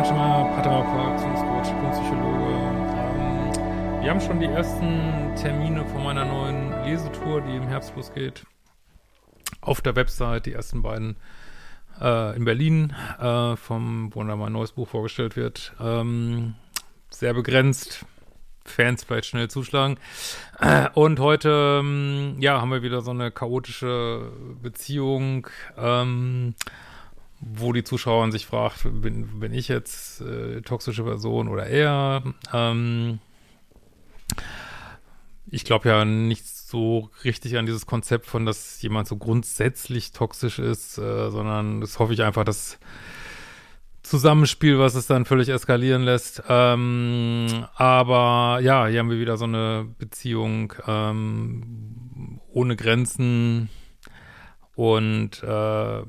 Hallo lieben, Christian Schimmer, Paartherapeut, Beziehungscoach, Psychologe. Ähm, wir haben schon die ersten Termine von meiner neuen Lesetour, die im Herbst losgeht. Auf der Website, die ersten beiden äh, in Berlin, äh, vom, wo dann mein neues Buch vorgestellt wird. Ähm, sehr begrenzt. Fans vielleicht schnell zuschlagen. Äh, und heute, ähm, ja, haben wir wieder so eine chaotische Beziehung. Ähm, wo die Zuschauer sich fragt, bin, bin ich jetzt äh, toxische Person oder er? Ähm, ich glaube ja nicht so richtig an dieses Konzept von, dass jemand so grundsätzlich toxisch ist, äh, sondern das hoffe ich einfach, dass Zusammenspiel, was es dann völlig eskalieren lässt. Ähm, aber ja, hier haben wir wieder so eine Beziehung ähm, ohne Grenzen, und äh,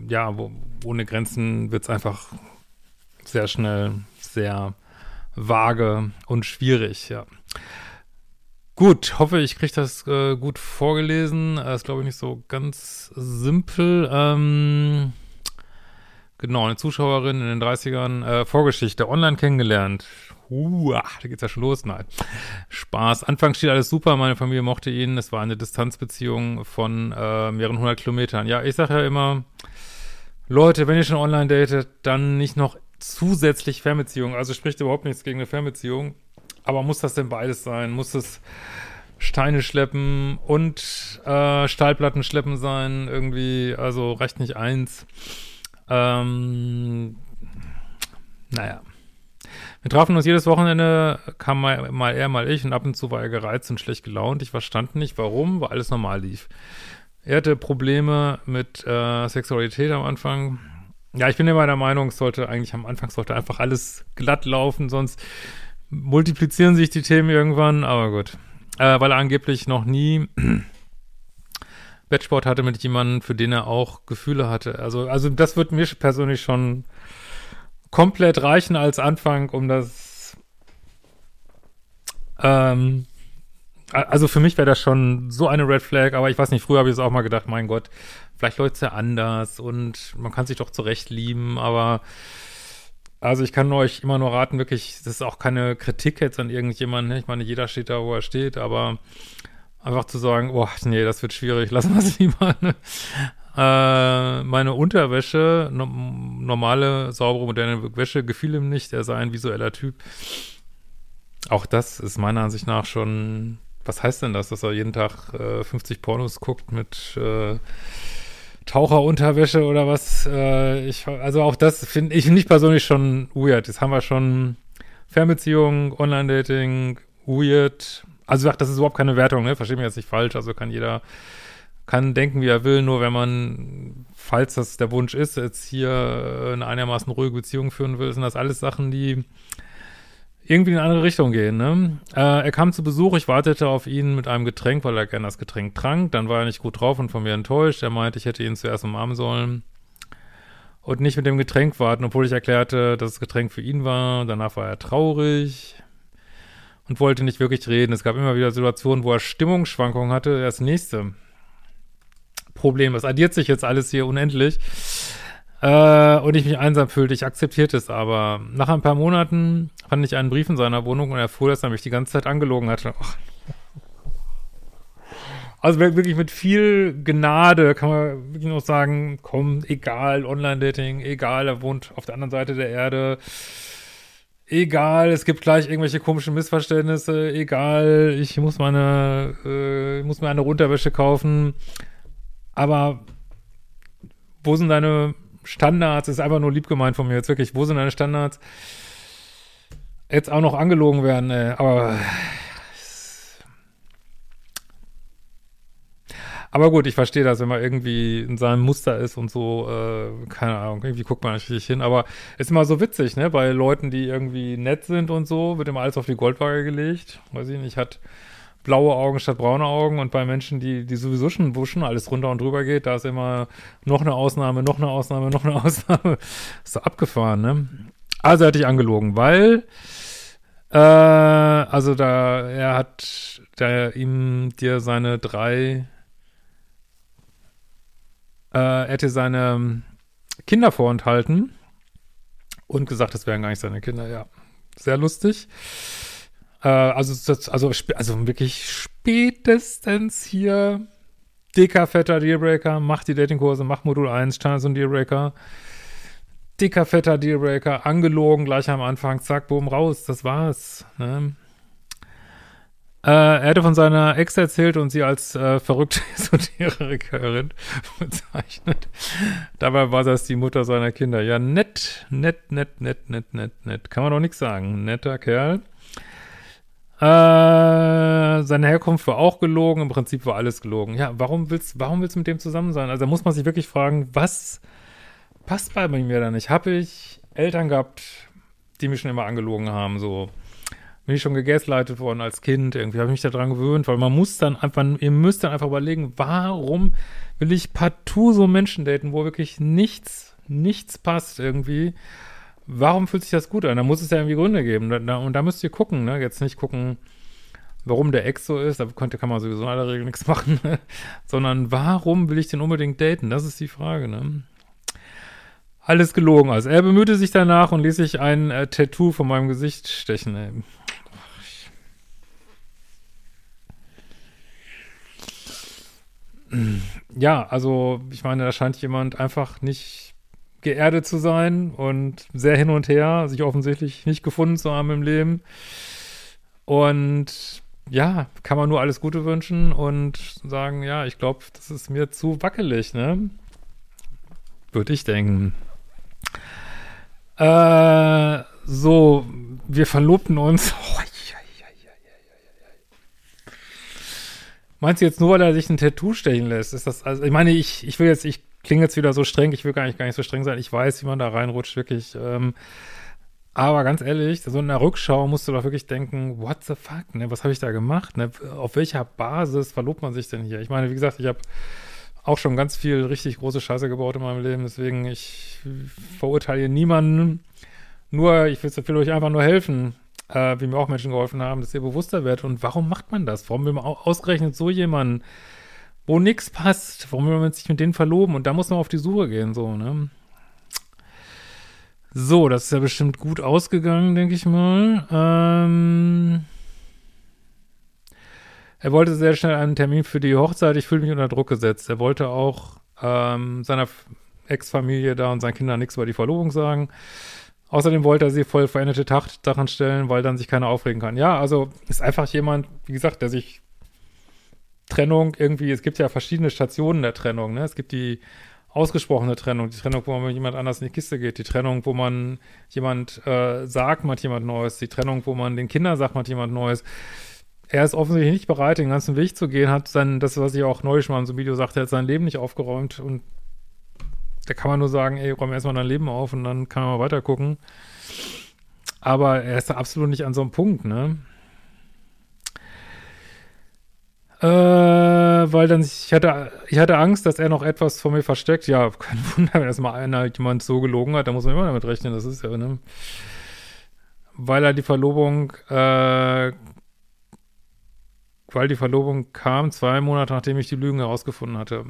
ja, wo, ohne Grenzen wird es einfach sehr schnell sehr vage und schwierig, ja. Gut, hoffe ich kriege das äh, gut vorgelesen. Das ist, glaube ich, nicht so ganz simpel. Ähm, genau, eine Zuschauerin in den 30ern, äh, Vorgeschichte, online kennengelernt. Uh, da geht's ja schon los. Nein. Spaß. Anfangs steht alles super. Meine Familie mochte ihn. Es war eine Distanzbeziehung von äh, mehreren hundert Kilometern. Ja, ich sage ja immer, Leute, wenn ihr schon online datet, dann nicht noch zusätzlich Fernbeziehung. Also spricht überhaupt nichts gegen eine Fernbeziehung. Aber muss das denn beides sein? Muss es Steine schleppen und äh, Stahlplatten schleppen sein? Irgendwie, also reicht nicht eins. Ähm, naja. Wir trafen uns jedes Wochenende, kam mal, mal er, mal ich und ab und zu war er gereizt und schlecht gelaunt. Ich verstand nicht, warum, weil alles normal lief. Er hatte Probleme mit äh, Sexualität am Anfang. Ja, ich bin immer der Meinung, es sollte eigentlich am Anfang sollte einfach alles glatt laufen, sonst multiplizieren sich die Themen irgendwann, aber gut. Äh, weil er angeblich noch nie Bettsport hatte mit jemandem, für den er auch Gefühle hatte. Also, also das wird mir persönlich schon komplett reichen als Anfang, um das. Ähm, also für mich wäre das schon so eine Red Flag, aber ich weiß nicht, früher habe ich es auch mal gedacht, mein Gott, vielleicht läuft es ja anders und man kann sich doch zurecht lieben, aber also ich kann euch immer nur raten, wirklich, das ist auch keine Kritik jetzt an irgendjemanden, ne? ich meine, jeder steht da, wo er steht, aber einfach zu sagen, boah, nee, das wird schwierig, lassen wir es lieber. Ne? Äh, meine Unterwäsche, no normale, saubere, moderne Wäsche, gefiel ihm nicht. Er sei ein visueller Typ. Auch das ist meiner Ansicht nach schon, was heißt denn das, dass er jeden Tag äh, 50 Pornos guckt mit äh, Taucherunterwäsche oder was? Äh, ich, also auch das finde ich nicht persönlich schon weird. Jetzt haben wir schon Fernbeziehung, Online-Dating, weird. Also das ist überhaupt keine Wertung, ne? Verstehe mich jetzt nicht falsch. Also kann jeder kann denken, wie er will, nur wenn man, falls das der Wunsch ist, jetzt hier eine einigermaßen ruhige Beziehung führen will, sind das alles Sachen, die irgendwie in eine andere Richtung gehen. Ne? Äh, er kam zu Besuch, ich wartete auf ihn mit einem Getränk, weil er gerne das Getränk trank. Dann war er nicht gut drauf und von mir enttäuscht. Er meinte, ich hätte ihn zuerst umarmen sollen und nicht mit dem Getränk warten, obwohl ich erklärte, dass das Getränk für ihn war. Danach war er traurig und wollte nicht wirklich reden. Es gab immer wieder Situationen, wo er Stimmungsschwankungen hatte. Das nächste. Problem. Es addiert sich jetzt alles hier unendlich. Äh, und ich mich einsam fühlte. Ich akzeptierte es aber. Nach ein paar Monaten fand ich einen Brief in seiner Wohnung und erfuhr, dass er mich die ganze Zeit angelogen hatte. Also wirklich mit viel Gnade kann man wirklich noch sagen, komm, egal, Online-Dating, egal, er wohnt auf der anderen Seite der Erde, egal, es gibt gleich irgendwelche komischen Missverständnisse, egal, ich muss meine, äh, muss mir eine Unterwäsche kaufen, aber wo sind deine Standards, ist einfach nur lieb gemeint von mir. Jetzt wirklich, wo sind deine Standards? Jetzt auch noch angelogen werden, ey. aber Aber gut, ich verstehe das, wenn man irgendwie in seinem Muster ist und so, äh, keine Ahnung, irgendwie guckt man natürlich hin. Aber ist immer so witzig, ne? Bei Leuten, die irgendwie nett sind und so, wird immer alles auf die Goldwaage gelegt. Weiß ich nicht, hat blaue Augen statt braune Augen und bei Menschen, die, die sowieso schon wuschen, alles runter und drüber geht, da ist immer noch eine Ausnahme, noch eine Ausnahme, noch eine Ausnahme. ist so abgefahren, ne? Also hatte ich angelogen, weil äh, also da, er hat da ihm dir seine drei äh, er hätte seine Kinder vorenthalten und gesagt, das wären gar nicht seine Kinder, ja. Sehr lustig. Äh, also, das, also, also wirklich spätestens hier dicker, fetter Dealbreaker, mach die Datingkurse, mach Modul 1, Standards und Dealbreaker. Dicker, fetter Dealbreaker, angelogen gleich am Anfang, zack, boom, raus, das war's. Ne? Äh, er hatte von seiner Ex erzählt und sie als äh, verrückte Esoterikerin bezeichnet. Dabei war das die Mutter seiner Kinder. Ja, nett, nett, nett, nett, nett, nett, nett. Kann man doch nichts sagen. Netter Kerl. Äh, seine Herkunft war auch gelogen. Im Prinzip war alles gelogen. Ja, warum willst, warum willst du mit dem zusammen sein? Also da muss man sich wirklich fragen, was passt bei mir da nicht? Habe ich Eltern gehabt, die mich schon immer angelogen haben, so bin ich schon gegaslightet worden als Kind. Irgendwie habe ich mich daran gewöhnt, weil man muss dann einfach, ihr müsst dann einfach überlegen, warum will ich partout so Menschen daten, wo wirklich nichts, nichts passt irgendwie. Warum fühlt sich das gut an? Da muss es ja irgendwie Gründe geben. Da, da, und da müsst ihr gucken, ne? Jetzt nicht gucken, warum der Ex so ist, da könnte, kann man sowieso in aller Regel nichts machen, sondern warum will ich den unbedingt daten? Das ist die Frage, ne? Alles gelogen. Also er bemühte sich danach und ließ sich ein äh, Tattoo von meinem Gesicht stechen. Ey. Ja, also ich meine, da scheint jemand einfach nicht geerdet zu sein und sehr hin und her, sich offensichtlich nicht gefunden zu haben im Leben. Und ja, kann man nur alles Gute wünschen und sagen, ja, ich glaube, das ist mir zu wackelig, ne? Würde ich denken. Äh, so, wir verlobten uns. Meinst du jetzt nur, weil er sich ein Tattoo stechen lässt? Ist das, also ich meine, ich, ich will jetzt, ich klinge jetzt wieder so streng, ich will gar nicht, gar nicht so streng sein. Ich weiß, wie man da reinrutscht, wirklich. Ähm, aber ganz ehrlich, so in der Rückschau musst du doch wirklich denken, what the fuck, ne? Was habe ich da gemacht? Ne? Auf welcher Basis verlobt man sich denn hier? Ich meine, wie gesagt, ich habe auch schon ganz viel richtig große Scheiße gebaut in meinem Leben, deswegen ich verurteile niemanden. Nur, ich will, will euch einfach nur helfen äh, wie mir auch Menschen geholfen haben, dass ihr bewusster werdet. Und warum macht man das? Warum will man ausgerechnet so jemanden, wo nichts passt? Warum will man sich mit denen verloben? Und da muss man auf die Suche gehen, so, ne? So, das ist ja bestimmt gut ausgegangen, denke ich mal. Ähm er wollte sehr schnell einen Termin für die Hochzeit. Ich fühle mich unter Druck gesetzt. Er wollte auch ähm, seiner Ex-Familie da und seinen Kindern nichts über die Verlobung sagen. Außerdem wollte er sie voll veränderte Sachen stellen, weil dann sich keiner aufregen kann. Ja, also ist einfach jemand, wie gesagt, der sich Trennung irgendwie, es gibt ja verschiedene Stationen der Trennung, ne? Es gibt die ausgesprochene Trennung, die Trennung, wo man mit jemand anders in die Kiste geht, die Trennung, wo man jemand äh, sagt, man hat jemand Neues, die Trennung, wo man den Kindern sagt, man hat jemand Neues. Er ist offensichtlich nicht bereit, den ganzen Weg zu gehen, hat sein, das, was ich auch neulich mal in so einem Video sagte, er hat sein Leben nicht aufgeräumt und da kann man nur sagen, ey, räum erstmal dein Leben auf und dann kann man mal weiter gucken. Aber er ist da absolut nicht an so einem Punkt, ne? Äh, weil dann, ich hatte, ich hatte Angst, dass er noch etwas von mir versteckt. Ja, kein Wunder, wenn erstmal einer jemand so gelogen hat, da muss man immer damit rechnen, das ist ja, ne? Weil er die Verlobung, äh, weil die Verlobung kam, zwei Monate nachdem ich die Lügen herausgefunden hatte.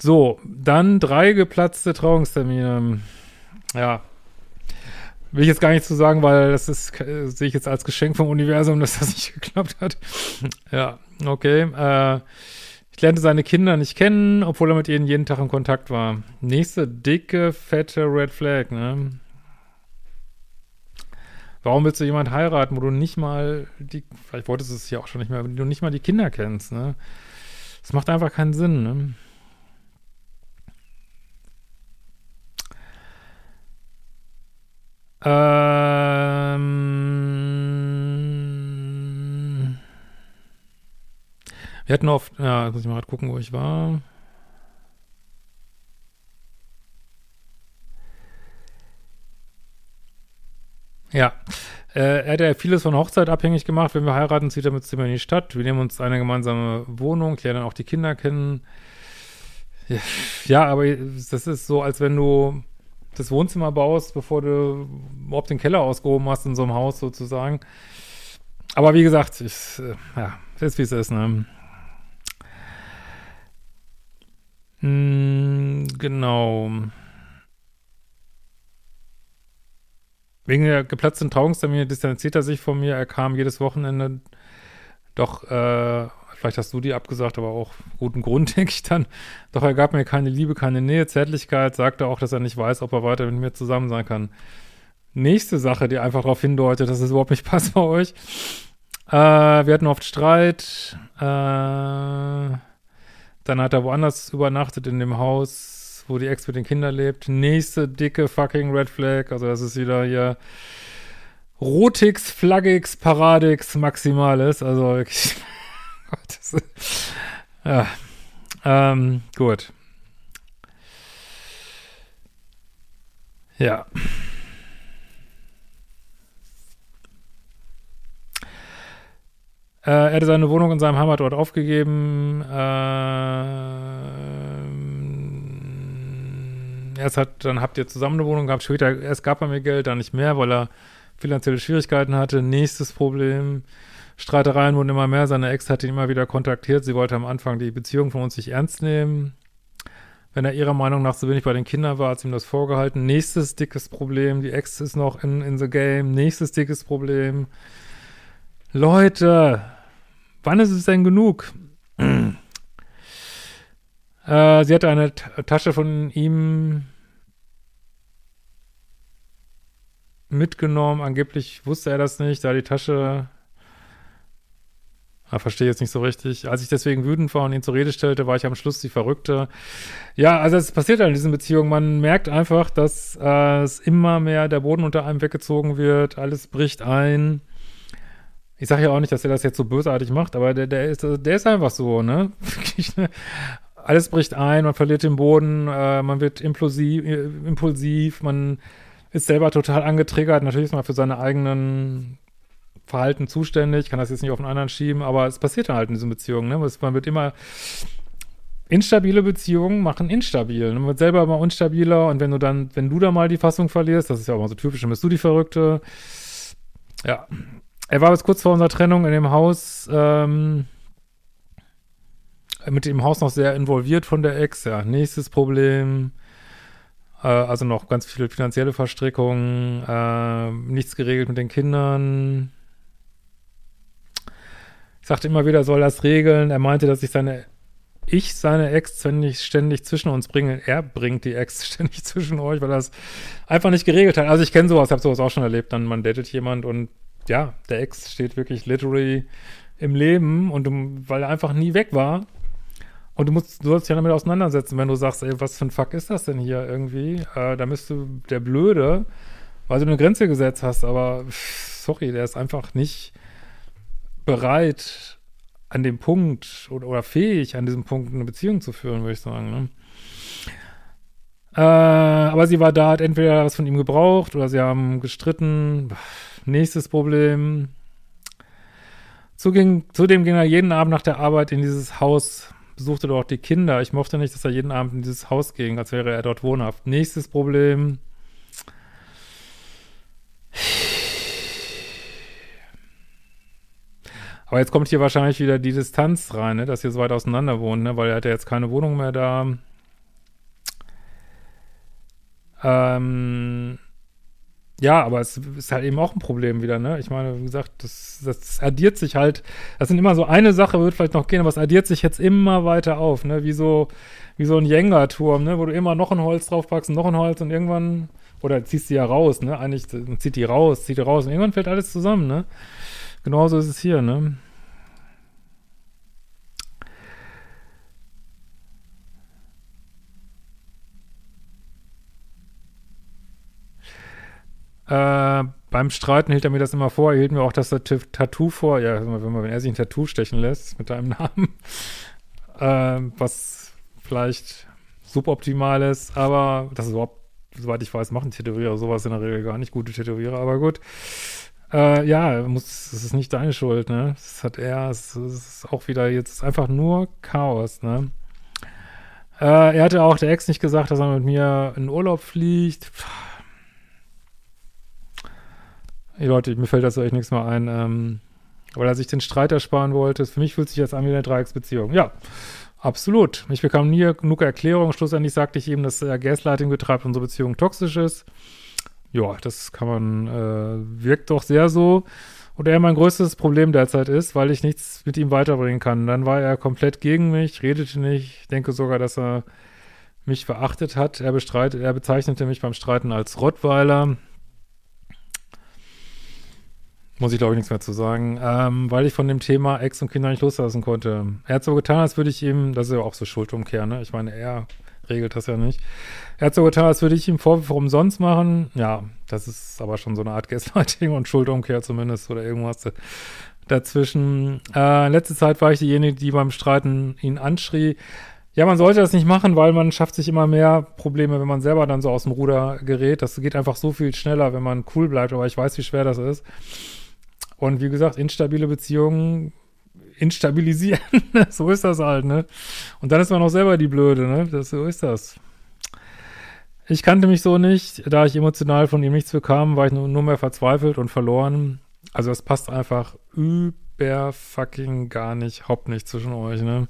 So, dann drei geplatzte Trauungstermine. Ja. Will ich jetzt gar nicht zu sagen, weil das ist, äh, sehe ich jetzt als Geschenk vom Universum, dass das nicht geklappt hat. ja, okay. Äh, ich lernte seine Kinder nicht kennen, obwohl er mit ihnen jeden Tag in Kontakt war. Nächste dicke, fette Red Flag, ne? Warum willst du jemanden heiraten, wo du nicht mal die, vielleicht wolltest du es ja auch schon nicht mehr, wenn du nicht mal die Kinder kennst, ne? Das macht einfach keinen Sinn, ne? Ähm, wir hatten oft, ja, muss ich mal gerade gucken, wo ich war. Ja, äh, er hat ja vieles von Hochzeit abhängig gemacht. Wenn wir heiraten, zieht er mit Zimmer in die Stadt. Wir nehmen uns eine gemeinsame Wohnung, lernen auch die Kinder kennen. Ja, aber das ist so, als wenn du das Wohnzimmer baust, bevor du überhaupt den Keller ausgehoben hast in so einem Haus sozusagen. Aber wie gesagt, ich, äh, ja, ist wie es ist, ne? Hm, genau. Wegen der geplatzten Trauungstermine distanziert er sich von mir. Er kam jedes Wochenende. Doch, äh, vielleicht hast du die abgesagt, aber auch guten Grund, denke ich dann. Doch er gab mir keine Liebe, keine Nähe, Zärtlichkeit, sagte auch, dass er nicht weiß, ob er weiter mit mir zusammen sein kann. Nächste Sache, die einfach darauf hindeutet, dass es überhaupt nicht passt bei euch. Äh, wir hatten oft Streit. Äh, dann hat er woanders übernachtet in dem Haus wo die Ex mit den Kindern lebt. Nächste dicke fucking Red Flag. Also das ist wieder hier Rotix, Flaggix, Paradix, Maximales. Also wirklich. Gott, ja. Ähm, gut. Ja. Äh, er hatte seine Wohnung in seinem Heimatort aufgegeben. Äh, erst hat, dann habt ihr zusammen eine Wohnung gehabt, später, erst gab er mir Geld, dann nicht mehr, weil er finanzielle Schwierigkeiten hatte. Nächstes Problem, Streitereien wurden immer mehr, seine Ex hat ihn immer wieder kontaktiert, sie wollte am Anfang die Beziehung von uns nicht ernst nehmen. Wenn er ihrer Meinung nach so wenig bei den Kindern war, hat sie ihm das vorgehalten. Nächstes dickes Problem, die Ex ist noch in, in the game. Nächstes dickes Problem. Leute, wann ist es denn genug? Äh, sie hatte eine Tasche von ihm mitgenommen. Angeblich wusste er das nicht, da die Tasche. Ah, verstehe jetzt nicht so richtig. Als ich deswegen wütend war und ihn zur Rede stellte, war ich am Schluss die Verrückte. Ja, also es passiert halt in diesen Beziehungen. Man merkt einfach, dass äh, es immer mehr der Boden unter einem weggezogen wird. Alles bricht ein. Ich sage ja auch nicht, dass er das jetzt so bösartig macht, aber der, der, ist, der ist einfach so, ne? ne? alles bricht ein, man verliert den Boden, äh, man wird impulsiv, äh, impulsiv, man ist selber total angetriggert. Natürlich ist man für seine eigenen Verhalten zuständig, kann das jetzt nicht auf den anderen schieben, aber es passiert dann halt in diesen Beziehungen. Ne? Man wird immer instabile Beziehungen machen instabil. Man wird selber immer unstabiler und wenn du dann, wenn du da mal die Fassung verlierst, das ist ja auch immer so typisch, dann bist du die Verrückte. Ja. Er war bis kurz vor unserer Trennung in dem Haus, ähm, mit dem Haus noch sehr involviert von der Ex. Ja, nächstes Problem. Äh, also noch ganz viele finanzielle Verstrickungen. Äh, nichts geregelt mit den Kindern. Sagte immer wieder, soll das regeln. Er meinte, dass ich seine ich seine Ex ständig, ständig zwischen uns bringe. Er bringt die Ex ständig zwischen euch, weil er das einfach nicht geregelt hat. Also ich kenne sowas, habe sowas auch schon erlebt. Dann man datet jemand und ja, der Ex steht wirklich literally im Leben und weil er einfach nie weg war, und du musst, du sollst dich ja damit auseinandersetzen, wenn du sagst, ey, was für ein Fuck ist das denn hier irgendwie? Äh, da bist du der Blöde, weil du eine Grenze gesetzt hast, aber sorry, der ist einfach nicht bereit, an dem Punkt oder, oder fähig, an diesem Punkt eine Beziehung zu führen, würde ich sagen. Ne? Äh, aber sie war da, hat entweder was von ihm gebraucht oder sie haben gestritten. Nächstes Problem. Zudem, zudem ging er jeden Abend nach der Arbeit in dieses Haus besuchte dort die Kinder. Ich mochte nicht, dass er jeden Abend in dieses Haus ging, als wäre er dort wohnhaft. Nächstes Problem. Aber jetzt kommt hier wahrscheinlich wieder die Distanz rein, ne, dass ihr so weit auseinander wohnt, ne, weil er hat ja jetzt keine Wohnung mehr da. Ähm, ja, aber es ist halt eben auch ein Problem wieder, ne? Ich meine, wie gesagt, das, das addiert sich halt, das sind immer so eine Sache, wird vielleicht noch gehen, aber es addiert sich jetzt immer weiter auf, ne? Wie so, wie so ein Jenga-Turm, ne? Wo du immer noch ein Holz draufpackst noch ein Holz und irgendwann, oder ziehst die ja raus, ne? Eigentlich zieht die raus, zieht die raus und irgendwann fällt alles zusammen, ne? Genauso ist es hier, ne? Äh, beim Streiten hielt er mir das immer vor. Er hielt mir auch das Tattoo vor. Ja, wenn, man, wenn er sich ein Tattoo stechen lässt mit deinem Namen. Äh, was vielleicht suboptimal ist, aber das ist überhaupt, soweit ich weiß, machen Tätowierer sowas in der Regel gar nicht. Gute Tätowierer, aber gut. Äh, ja, muss, es ist nicht deine Schuld, ne? Es hat er, es, ist auch wieder jetzt einfach nur Chaos, ne? Äh, er hatte auch der Ex nicht gesagt, dass er mit mir in Urlaub fliegt. Hey Leute, mir fällt dazu echt nichts mehr ein. Ähm, weil er sich den Streit ersparen wollte. Für mich fühlt sich jetzt an wie eine Dreiecksbeziehung. Ja, absolut. Ich bekam nie genug Erklärung. Schlussendlich sagte ich ihm, dass er Gaslighting betreibt und unsere Beziehung toxisch ist ja, das kann man, äh, wirkt doch sehr so. Und er mein größtes Problem derzeit ist, weil ich nichts mit ihm weiterbringen kann. Dann war er komplett gegen mich, redete nicht. Ich denke sogar, dass er mich verachtet hat. Er bestreitet, er bezeichnete mich beim Streiten als Rottweiler. Muss ich, glaube ich, nichts mehr zu sagen. Ähm, weil ich von dem Thema Ex und Kinder nicht loslassen konnte. Er hat so getan, als würde ich ihm, das ist ja auch so Schuldumkehr, ne? Ich meine, er regelt das ja nicht. Er hat so getan, als würde ich ihm Vorwürfe umsonst machen. Ja, das ist aber schon so eine Art Gaslighting und Schuldumkehr zumindest oder irgendwas dazwischen. Äh, letzte Zeit war ich diejenige, die beim Streiten ihn anschrie. Ja, man sollte das nicht machen, weil man schafft sich immer mehr Probleme, wenn man selber dann so aus dem Ruder gerät. Das geht einfach so viel schneller, wenn man cool bleibt, aber ich weiß, wie schwer das ist. Und wie gesagt, instabile Beziehungen instabilisieren. so ist das halt, ne? Und dann ist man auch selber die Blöde, ne? Das, so ist das. Ich kannte mich so nicht. Da ich emotional von ihm nichts bekam, war ich nur, nur mehr verzweifelt und verloren. Also das passt einfach über fucking gar nicht, überhaupt nicht zwischen euch, ne?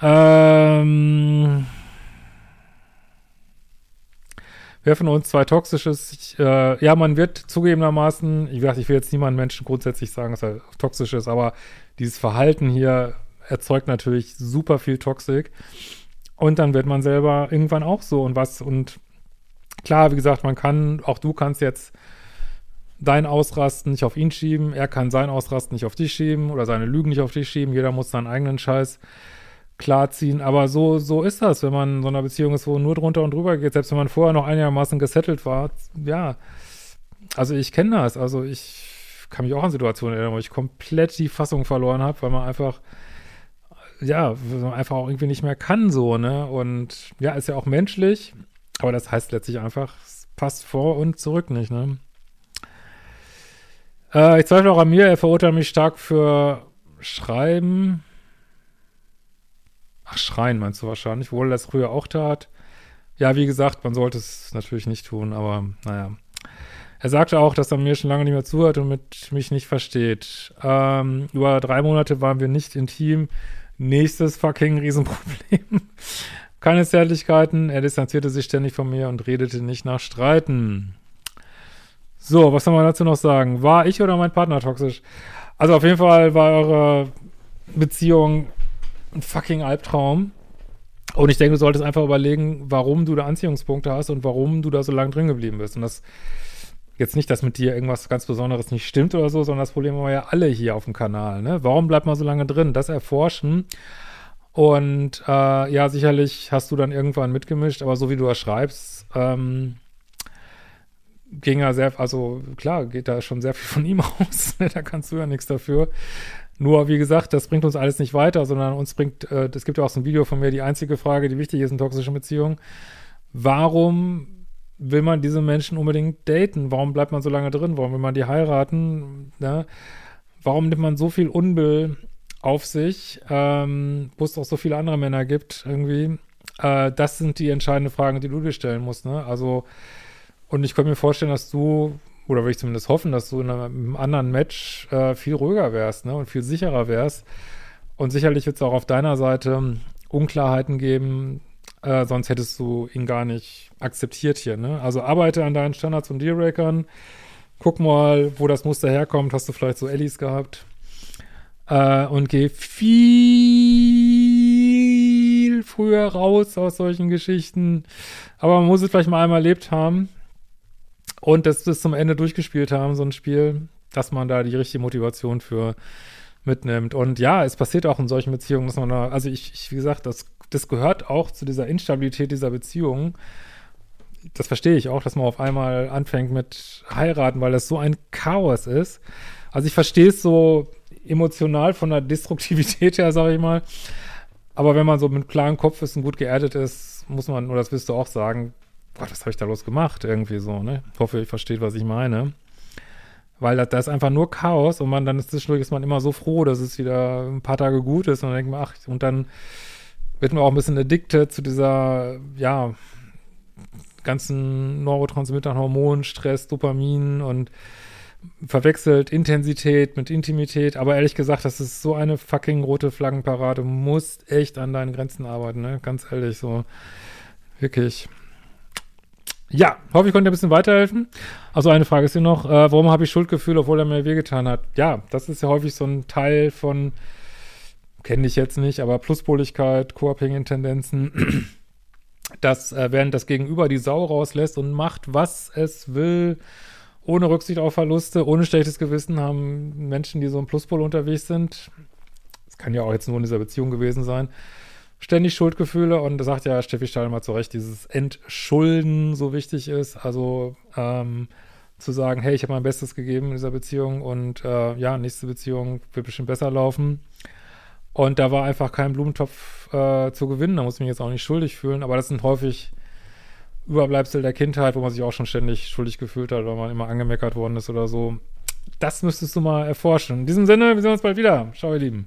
Ähm wer von uns zwei toxisches, äh, ja, man wird zugegebenermaßen, ich, ich will jetzt niemanden Menschen grundsätzlich sagen, dass er toxisch ist, aber dieses Verhalten hier erzeugt natürlich super viel Toxik. Und dann wird man selber irgendwann auch so und was, und klar, wie gesagt, man kann, auch du kannst jetzt dein Ausrasten nicht auf ihn schieben, er kann sein Ausrasten nicht auf dich schieben oder seine Lügen nicht auf dich schieben, jeder muss seinen eigenen Scheiß klarziehen. Aber so, so ist das, wenn man in so einer Beziehung ist, wo nur drunter und drüber geht, selbst wenn man vorher noch einigermaßen gesettelt war. Ja, also ich kenne das. Also ich kann mich auch an Situationen erinnern, wo ich komplett die Fassung verloren habe, weil man einfach, ja, einfach auch irgendwie nicht mehr kann so, ne? Und ja, ist ja auch menschlich, aber das heißt letztlich einfach, es passt vor und zurück nicht, ne? Äh, ich zweifle auch an mir, er verurteilt mich stark für Schreiben, Ach, schreien meinst du wahrscheinlich, wohl das früher auch tat. Ja, wie gesagt, man sollte es natürlich nicht tun, aber naja. Er sagte auch, dass er mir schon lange nicht mehr zuhört und mit mich nicht versteht. Ähm, über drei Monate waren wir nicht intim. Nächstes fucking Riesenproblem. Keine Zärtlichkeiten. Er distanzierte sich ständig von mir und redete nicht nach Streiten. So, was soll man dazu noch sagen? War ich oder mein Partner toxisch? Also auf jeden Fall war eure Beziehung ein fucking Albtraum. Und ich denke, du solltest einfach überlegen, warum du da Anziehungspunkte hast und warum du da so lange drin geblieben bist. Und das jetzt nicht, dass mit dir irgendwas ganz Besonderes nicht stimmt oder so, sondern das Problem haben wir ja alle hier auf dem Kanal. Ne? Warum bleibt man so lange drin? Das erforschen. Und äh, ja, sicherlich hast du dann irgendwann mitgemischt, aber so wie du das schreibst, ähm, ging ja sehr, also klar, geht da schon sehr viel von ihm aus. Ne? da kannst du ja nichts dafür. Nur, wie gesagt, das bringt uns alles nicht weiter, sondern uns bringt, äh, es gibt ja auch so ein Video von mir, die einzige Frage, die wichtig ist in toxischen Beziehungen. Warum will man diese Menschen unbedingt daten? Warum bleibt man so lange drin? Warum will man die heiraten? Ne? Warum nimmt man so viel Unbill auf sich, ähm, wo es auch so viele andere Männer gibt, irgendwie? Äh, das sind die entscheidenden Fragen, die du dir stellen musst, ne? Also, und ich könnte mir vorstellen, dass du oder würde ich zumindest hoffen, dass du in einem anderen Match äh, viel ruhiger wärst ne, und viel sicherer wärst. Und sicherlich wird es auch auf deiner Seite Unklarheiten geben, äh, sonst hättest du ihn gar nicht akzeptiert hier. Ne? Also arbeite an deinen Standards und Dealbreakern. Guck mal, wo das Muster herkommt. Hast du vielleicht so Ellis gehabt? Äh, und geh viel früher raus aus solchen Geschichten. Aber man muss es vielleicht mal einmal erlebt haben. Und das bis zum Ende durchgespielt haben, so ein Spiel, dass man da die richtige Motivation für mitnimmt. Und ja, es passiert auch in solchen Beziehungen, dass man da, also ich, ich wie gesagt, das, das gehört auch zu dieser Instabilität dieser Beziehung. das verstehe ich auch, dass man auf einmal anfängt mit heiraten, weil das so ein Chaos ist. Also ich verstehe es so emotional von der Destruktivität her, sage ich mal. Aber wenn man so mit klarem Kopf ist und gut geerdet ist, muss man, oder das wirst du auch sagen, Gott, was habe ich da los gemacht? Irgendwie so, ne? Ich hoffe, ihr versteht, was ich meine. Weil da, da ist einfach nur Chaos und man dann ist zwischendurch ist man immer so froh, dass es wieder ein paar Tage gut ist und dann denkt man, ach, und dann wird man auch ein bisschen addicted zu dieser, ja, ganzen Neurotransmitter, Hormonen, Stress, Dopamin und verwechselt Intensität mit Intimität. Aber ehrlich gesagt, das ist so eine fucking rote Flaggenparade. Du musst echt an deinen Grenzen arbeiten, ne? Ganz ehrlich, so. Wirklich. Ja, hoffe, ich konnte ein bisschen weiterhelfen. Also eine Frage ist hier noch, äh, warum habe ich Schuldgefühle, obwohl er mir wehgetan hat? Ja, das ist ja häufig so ein Teil von, kenne ich jetzt nicht, aber Pluspoligkeit, co-abhängigen Tendenzen, dass äh, während das Gegenüber die Sau rauslässt und macht, was es will, ohne Rücksicht auf Verluste, ohne schlechtes Gewissen, haben Menschen, die so im Pluspol unterwegs sind, das kann ja auch jetzt nur in dieser Beziehung gewesen sein, ständig Schuldgefühle und sagt ja Steffi mal zu Recht, dieses Entschulden so wichtig ist, also ähm, zu sagen, hey, ich habe mein Bestes gegeben in dieser Beziehung und äh, ja, nächste Beziehung wird bestimmt besser laufen. Und da war einfach kein Blumentopf äh, zu gewinnen, da muss ich mich jetzt auch nicht schuldig fühlen, aber das sind häufig Überbleibsel der Kindheit, wo man sich auch schon ständig schuldig gefühlt hat, weil man immer angemeckert worden ist oder so. Das müsstest du mal erforschen. In diesem Sinne, wir sehen uns bald wieder. Ciao, ihr Lieben.